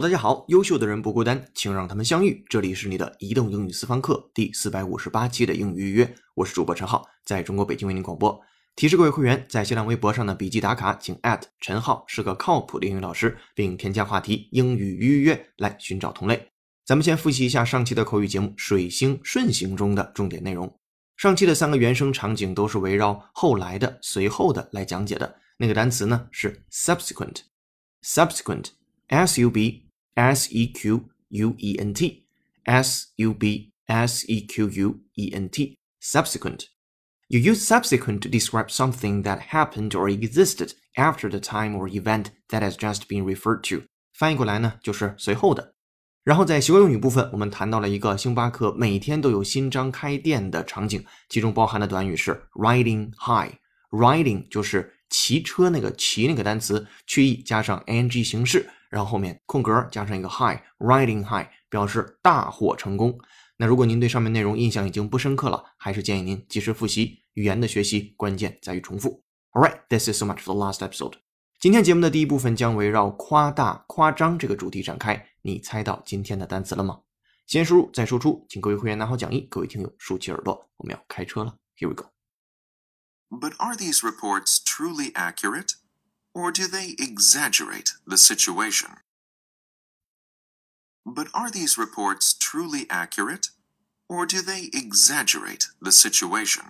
大家好，优秀的人不孤单，请让他们相遇。这里是你的移动英语私房课第四百五十八期的英语预约，我是主播陈浩，在中国北京为您广播。提示各位会员，在新浪微博上的笔记打卡，请陈浩是个靠谱的英语老师，并添加话题“英语预约”来寻找同类。咱们先复习一下上期的口语节目《水星顺行》中的重点内容。上期的三个原生场景都是围绕后来的、随后的来讲解的。那个单词呢是 subsequent，subsequent，s u b s e q u e n t，s u b s e q u e n t，subsequent。You use subsequent to describe something that happened or existed after the time or event that has just been referred to。翻译过来呢，就是随后的。然后在习惯用语部分，我们谈到了一个星巴克每天都有新章开店的场景，其中包含的短语是 riding high。riding 就是骑车那个骑那个单词，去 e 加上 ing 形式， 然后后面空格加上一个 high，riding high 表示大获成功。那如果您对上面内容印象已经不深刻了，还是建议您及时复习。语言的学习关键在于重复。All right, this is so much for the last episode. 今天节目的第一部分将围绕夸大、夸张这个主题展开。你猜到今天的单词了吗？先输入再输出，请各位会员拿好讲义，各位听友竖起耳朵，我们要开车了。Here we go. But are these reports truly accurate, or do they exaggerate the situation? But are these reports truly accurate, or do they exaggerate the situation?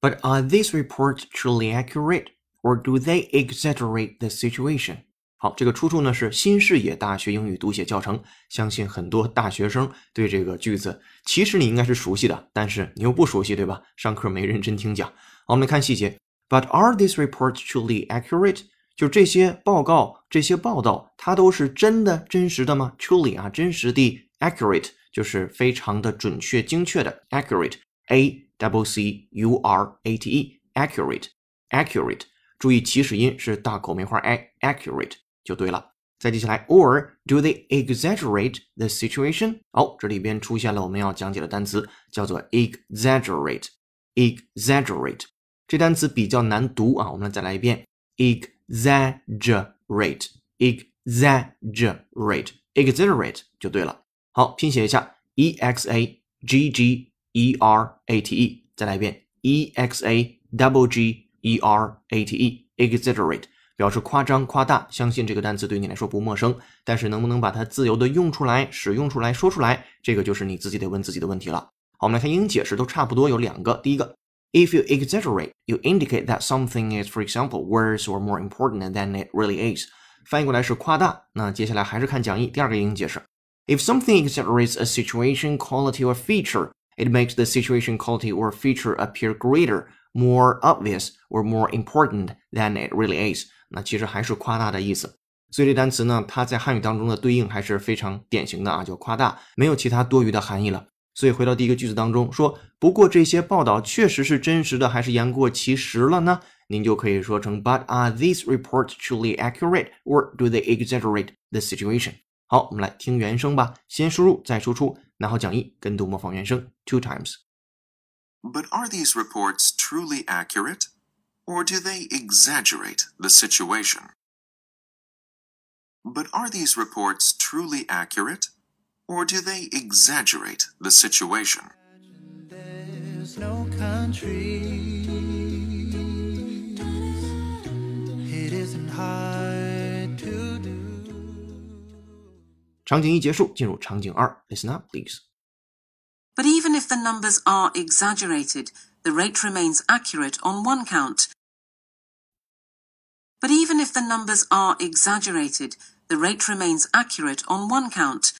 But are these reports truly accurate, or do they exaggerate the situation? 好，这个出处呢是新视野大学英语读写教程。相信很多大学生对这个句子，其实你应该是熟悉的，但是你又不熟悉，对吧？上课没认真听讲。好，我们来看细节。 But are these reports truly accurate? 就这些报告、这些报道，它都是真的、真实的吗？Truly 啊，真实的，accurate 就是非常的准确、精确的，accurate，a double c u r a t e，accurate，accurate。注意起始音是大口梅花 a，accurate 就对了。再接下来，or do they exaggerate the situation？好，这里边出现了我们要讲解的单词，叫做 exaggerate，exaggerate。 这单词比较难读啊，我们再来一遍。exaggerate，exaggerate，exaggerate 就对了。好，拼写一下，e x a g g e r a t e，再来一遍，e x a double g e r a t e，exaggerate 表示夸张、夸大。相信这个单词对你来说不陌生，但是能不能把它自由的用出来、使用出来、说出来，这个就是你自己得问自己的问题了。好，我们来看英语解释，都差不多，有两个。第一个。If you exaggerate, you indicate that something is, for example, worse or more important than it really is. 翻译过来是夸大。那接下来还是看讲义第二个英语解释。If something exaggerates a situation, quality, or feature, it makes the situation, quality, or feature appear greater, more obvious, or more important than it really is. 那其实还是夸大的意思。所以这单词呢，它在汉语当中的对应还是非常典型的啊，叫夸大，没有其他多余的含义了。 所以回到第一个句子当中说，不过这些报道确实是真实的，还是言过其实了呢？您就可以说成 But are these reports truly accurate, or do they exaggerate the situation？好，我们来听原声吧，先输入再输出，拿好讲义，跟读模仿原声 two times。But are these reports truly accurate, or do they exaggerate the situation? But are these reports truly accurate? Or do they exaggerate the situation? No Listen up, please. But even if the numbers are exaggerated, the rate remains accurate on one count. But even if the numbers are exaggerated, the rate remains accurate on one count.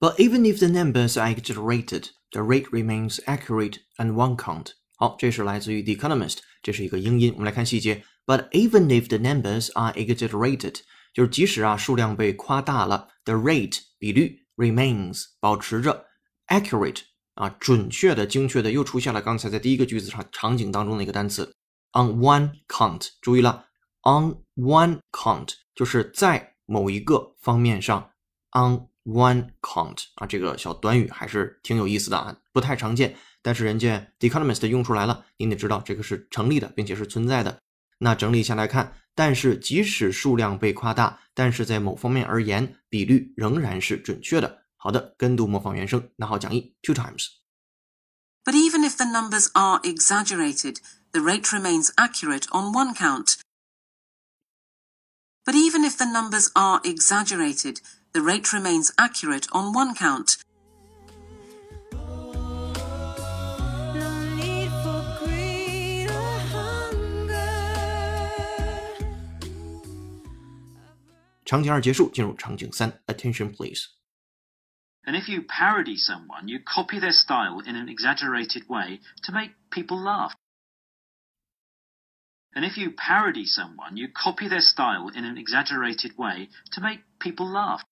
But even if the numbers are exaggerated, the rate remains accurate on one count. 好，这是来自于《The Economist》，这是一个英音。我们来看细节。But even if the numbers are exaggerated，就是即使啊数量被夸大了，the rate 比率 remains 保持着 accurate 啊准确的、精确的。又出现了刚才在第一个句子场场景当中的一个单词 on one count。注意了，on one count 就是在某一个方面上 on。 One count 啊，这个小短语还是挺有意思的啊，不太常见，但是人家 The Economist 用出来了，您得知道这个是成立的，并且是存在的。那整理下来看，但是即使数量被夸大，但是在某方面而言，比率仍然是准确的。好的，跟读模仿原声，拿好讲义 two times。But even if the numbers are exaggerated, the rate remains accurate on one count. But even if the numbers are exaggerated, the rate remains accurate on one count. Attention, please. And if you parody someone, you copy their style in an exaggerated way to make people laugh. And if you parody someone, you copy their style in an exaggerated way to make people laugh.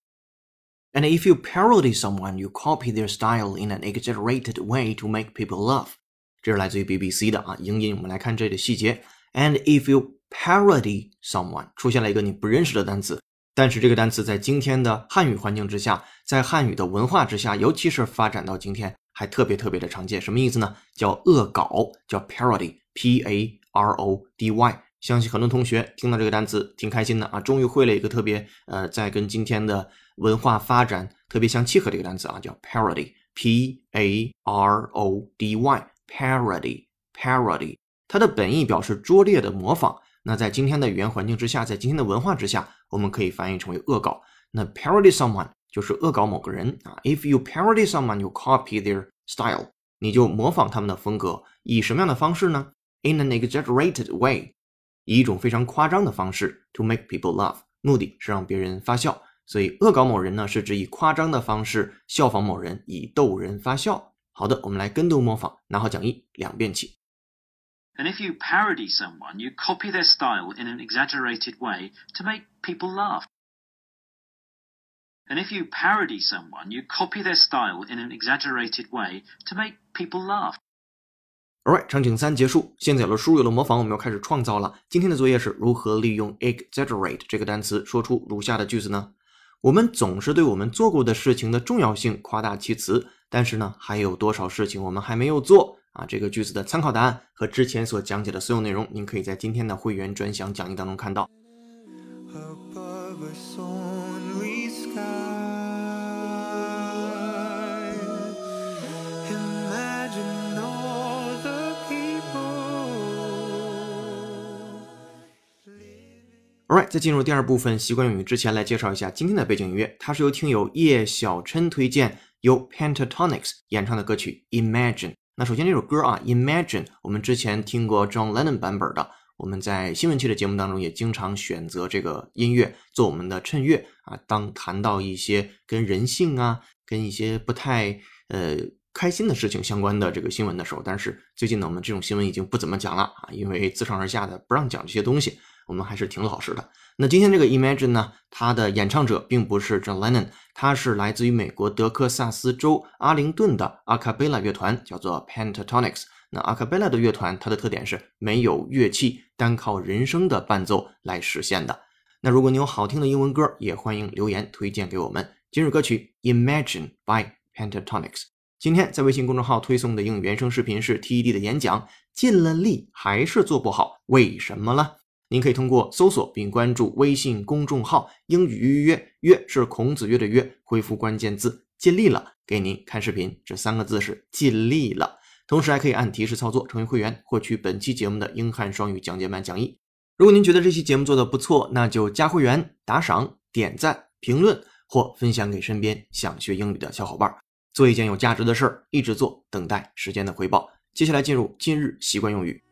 And if you parody someone, you copy their style in an exaggerated way to make people laugh。这是来自于 BBC 的啊，英音。我们来看这里的细节。And if you parody someone，出现了一个你不认识的单词，但是这个单词在今天的汉语环境之下，在汉语的文化之下，尤其是发展到今天，还特别特别的常见。什么意思呢？叫恶搞，叫 parody，p a r o d y。相信很多同学听到这个单词挺开心的啊，终于会了一个特别呃，在跟今天的文化发展特别相契合的一个单词啊，叫 parody，p a r o d y，parody，parody。它的本意表示拙劣的模仿。那在今天的语言环境之下，在今天的文化之下，我们可以翻译成为恶搞。那 parody someone 就是恶搞某个人啊。If you parody someone, you copy their style，你就模仿他们的风格。以什么样的方式呢？In an exaggerated way，以一种非常夸张的方式，to make people laugh，目的是让别人发笑。所以恶搞某人呢，是指以夸张的方式效仿某人，以逗人发笑。好的，我们来跟读模仿，拿好讲义，两遍起。And if you parody someone, you copy their style in an exaggerated way to make people laugh. And if you parody someone, you copy their style in an exaggerated way to make people laugh. Alright，场景三结束。现在有了输入，有了模仿，我们要开始创造了。今天的作业是如何利用 exaggerate 这个单词说出如下的句子呢？我们总是对我们做过的事情的重要性夸大其词，但是呢，还有多少事情我们还没有做啊？这个句子的参考答案和之前所讲解的所有内容，您可以在今天的会员专享讲义当中看到。Alright，在进入第二部分习惯用语之前，来介绍一下今天的背景音乐，它是由听友叶小琛推荐，由 Pentatonics 演唱的歌曲《Imagine》。那首先这首歌啊，《Imagine》，我们之前听过 John Lennon 版本的，我们在新闻期的节目当中也经常选择这个音乐做我们的衬乐啊。当谈到一些跟人性啊、跟一些不太呃开心的事情相关的这个新闻的时候，但是最近呢，我们这种新闻已经不怎么讲了啊，因为自上而下的不让讲这些东西。我们还是挺老实的。那今天这个 Imagine 呢，它的演唱者并不是 John Lennon，他是来自于美国德克萨斯州阿灵顿的阿卡贝拉乐团，叫做 Pentatonics。那阿卡贝拉的乐团，它的特点是没有乐器，单靠人声的伴奏来实现的。那如果你有好听的英文歌，也欢迎留言推荐给我们。今日歌曲 Imagine by Pentatonics。今天在微信公众号推送的英语原声视频是 TED 的演讲，尽了力还是做不好，为什么呢？您可以通过搜索并关注微信公众号“英语约约”，约是孔子约的约，回复关键字“尽力了”，给您看视频。这三个字是尽力了。同时还可以按提示操作成为会员，获取本期节目的英汉双语讲解版讲义。如果您觉得这期节目做的不错，那就加会员、打赏、点赞、评论或分享给身边想学英语的小伙伴。做一件有价值的事儿，一直做，等待时间的回报。接下来进入今日习惯用语。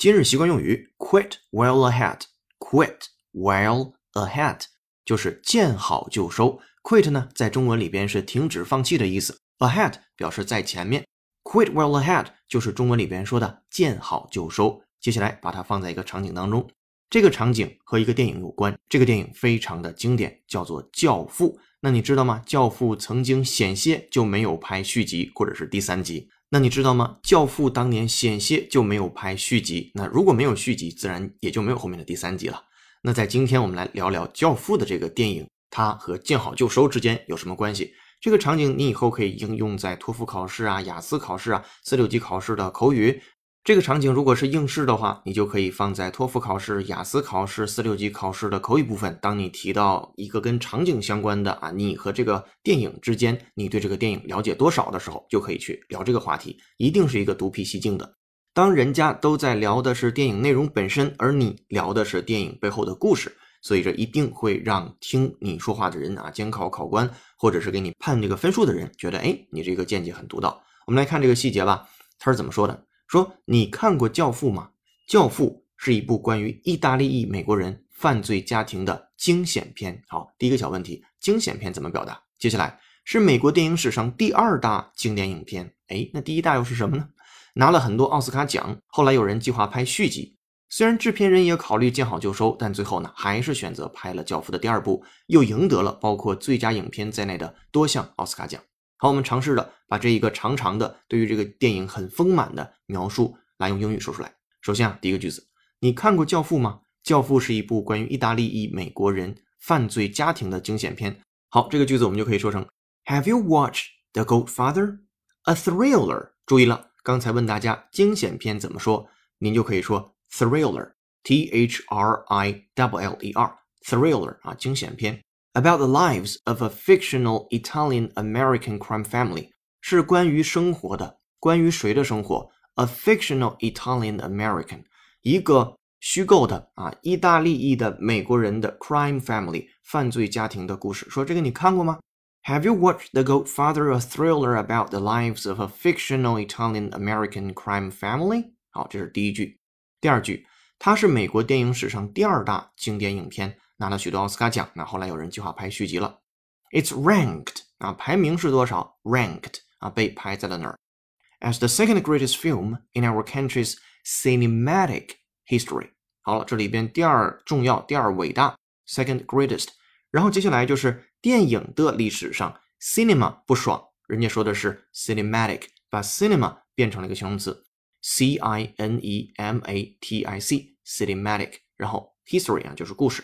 今日习惯用语 quit well ahead。quit well ahead 就是见好就收。quit 呢，在中文里边是停止、放弃的意思。ahead 表示在前面。quit well ahead 就是中文里边说的见好就收。接下来把它放在一个场景当中，这个场景和一个电影有关。这个电影非常的经典，叫做《教父》。那你知道吗？《教父》曾经险些就没有拍续集或者是第三集，那你知道吗？《教父》当年险些就没有拍续集，那如果没有续集，自然也就没有后面的第三集了。那在今天我们来聊聊《教父》的这个电影，它和见好就收之间有什么关系？这个场景你以后可以应用在托福考试啊、雅思考试啊、四六级考试的口语。这个场景如果是应试的话，你就可以放在托福考试、雅思考试、四六级考试的口语部分。当你提到一个跟场景相关的啊，你和这个电影之间，你对这个电影了解多少的时候，就可以去聊这个话题，一定是一个独辟蹊径的。当人家都在聊的是电影内容本身，而你聊的是电影背后的故事，所以这一定会让听你说话的人啊，监考考官或者是给你判这个分数的人觉得，哎，你这个见解很独到。我们来看这个细节吧，他是怎么说的？说你看过《教父》吗？《教父》是一部关于意大利裔美国人犯罪家庭的惊险片。好，第一个小问题，惊险片怎么表达？接下来是美国电影史上第二大经典影片。哎，那第一大又是什么呢？拿了很多奥斯卡奖，后来有人计划拍续集，虽然制片人也考虑见好就收，但最后呢，还是选择拍了《教父》的第二部，又赢得了包括最佳影片在内的多项奥斯卡奖。好，我们尝试着把这一个长长的对于这个电影很丰满的描述来用英语说出来。首先啊，第一个句子，你看过《教父》吗？《教父》是一部关于意大利裔美国人犯罪家庭的惊险片。好，这个句子我们就可以说成 Have you watched The Godfather? A thriller。注意了，刚才问大家惊险片怎么说，您就可以说 thriller，T H R I W L E R，thriller 啊，惊险片。About the lives of a fictional Italian American crime family 是关于生活的，关于谁的生活？A fictional Italian American 一个虚构的啊，意大利裔的美国人的 crime family 犯罪家庭的故事。说这个你看过吗？Have you watched The Godfather, a thriller about the lives of a fictional Italian American crime family？好，这是第一句。第二句，它是美国电影史上第二大经典影片。 拿了许多奥斯卡奖，那后来有人计划拍续集了。It's ranked 啊，排名是多少？Ranked 啊，被排在了哪儿？As the second greatest film in our country's cinematic history。好了，这里边第二重要、第二伟大，second greatest。然后接下来就是电影的历史上，cinema 不爽，人家说的是 cinematic，把 cinema 变成了一个形容词，c i n e m a t i c，cinematic。然后 history 啊，就是故事。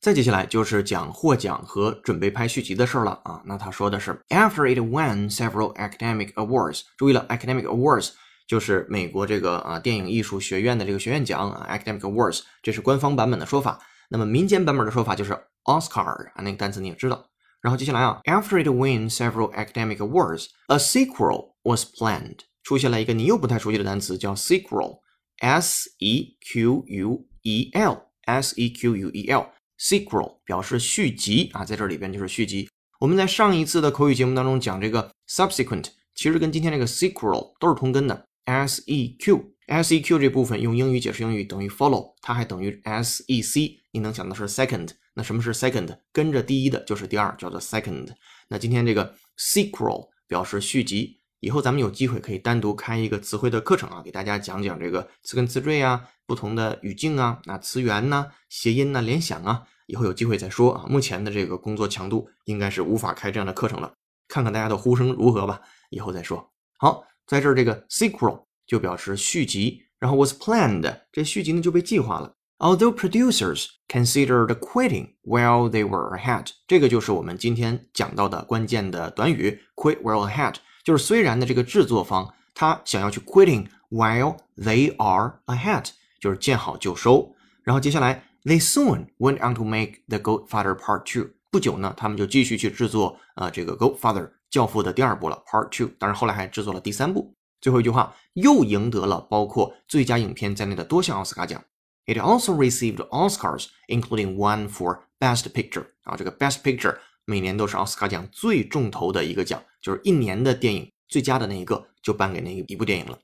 再接下来就是讲获奖和准备拍续集的事儿了啊。那他说的是，After it won several academic awards，注意了，academic awards 就是美国这个啊电影艺术学院的这个学院奖啊，academic awards 这是官方版本的说法。那么民间版本的说法就是 Oscar 啊，那个单词你也知道。然后接下来啊，After it won several academic awards，a sequel was planned，出现了一个你又不太熟悉的单词叫 sequel，s e q u e l，s e q u e l。 Sequel 表示续集啊，在这里边就是续集。我们在上一次的口语节目当中讲这个 subsequent，其实跟今天这个 sequel 都是同根的。s e q s e q 这部分用英语解释英语等于 follow，它还等于 s e c。你能想到是 second，那什么是 second？跟着第一的就是第二，叫做 second。那今天这个 sequel 表示续集。以后咱们有机会可以单独开一个词汇的课程啊，给大家讲讲这个词根词缀啊，不同的语境啊，那词源呐、谐音呐、联想啊。以后有机会再说啊，目前的这个工作强度应该是无法开这样的课程了，看看大家的呼声如何吧，以后再说。好，在这儿这个 sequel 就表示续集，然后 was planned 这续集呢就被计划了。Although producers considered quitting while they were ahead，这个就是我们今天讲到的关键的短语 quit while ahead，就是虽然呢这个制作方他想要去 quitting while they are ahead，就是见好就收，然后接下来。They soon went on to make The Godfather Part Two。不久呢，他们就继续去制作呃这个 Godfather 教父的第二部了 Part Two。当然后来还制作了第三部。最后一句话，又赢得了包括最佳影片在内的多项奥斯卡奖。It also received Oscars, including one for Best Picture。啊，这个 Best Picture 每年都是奥斯卡奖最重头的一个奖，就是一年的电影最佳的那一个就颁给那一部电影了。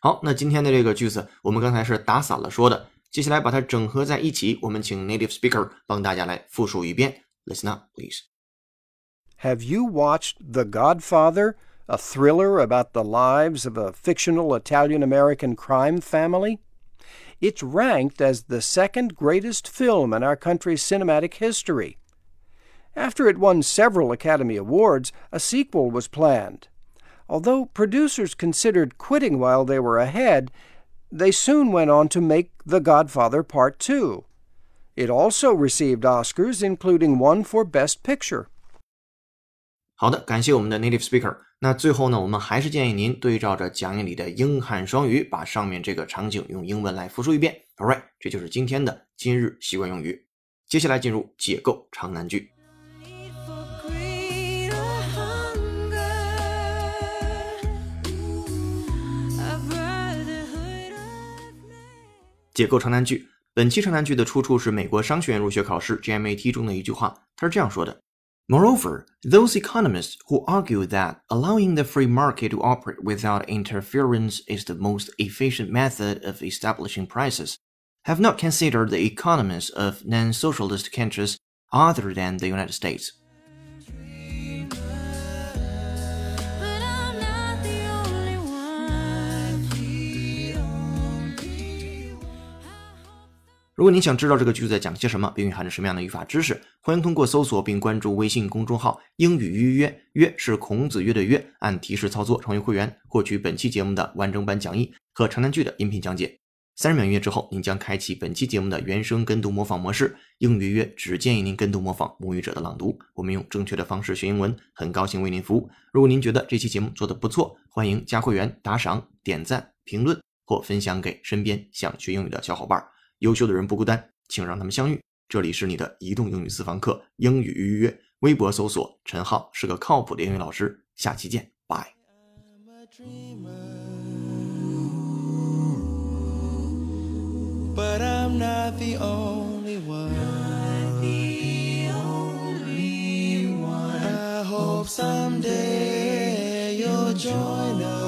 好，那今天的这个句子，我们刚才是打散了说的。接下来把它整合在一起，我们请 native speaker 帮大家来复述一遍。Listen up, please. Have you watched The Godfather, a thriller about the lives of a fictional Italian American crime family? It's ranked as the second greatest film in our country's cinematic history. After it won several Academy Awards, a sequel was planned. Although producers considered quitting while they were ahead, they soon went on to make The Godfather Part 2. It also received Oscars, including one for Best Picture. 好的，感谢我们的 native speaker。那最后呢，我们还是建议您对照着讲义里的英汉双语，把上面这个场景用英文来复述一遍。All right，这就是今天的今日习惯用语。接下来进入解构长难句。 解构长难句。本期长难句的出处是美国商学院入学考试 GMAT 中的一句话，它是这样说的：Moreover, those economists who argue that allowing the free market to operate without interference is the most efficient method of establishing prices have not considered the economies of non-socialist countries other than the United States. 如果您想知道这个句子在讲些什么，并蕴含着什么样的语法知识，欢迎通过搜索并关注微信公众号“英语约约”，约是孔子约的约，按提示操作成为会员，获取本期节目的完整版讲义和长难句的音频讲解。三十秒音乐之后，您将开启本期节目的原声跟读模仿模式。英语约只建议您跟读模仿母语者的朗读，我们用正确的方式学英文，很高兴为您服务。如果您觉得这期节目做得不错，欢迎加会员、打赏、点赞、评论或分享给身边想学英语的小伙伴。优秀的人不孤单，请让他们相遇。这里是你的移动英语私房课英语预约，微博搜索陈浩是个靠谱的英语老师。下期见，拜。But I'm not the only one. I hope someday you'll join us.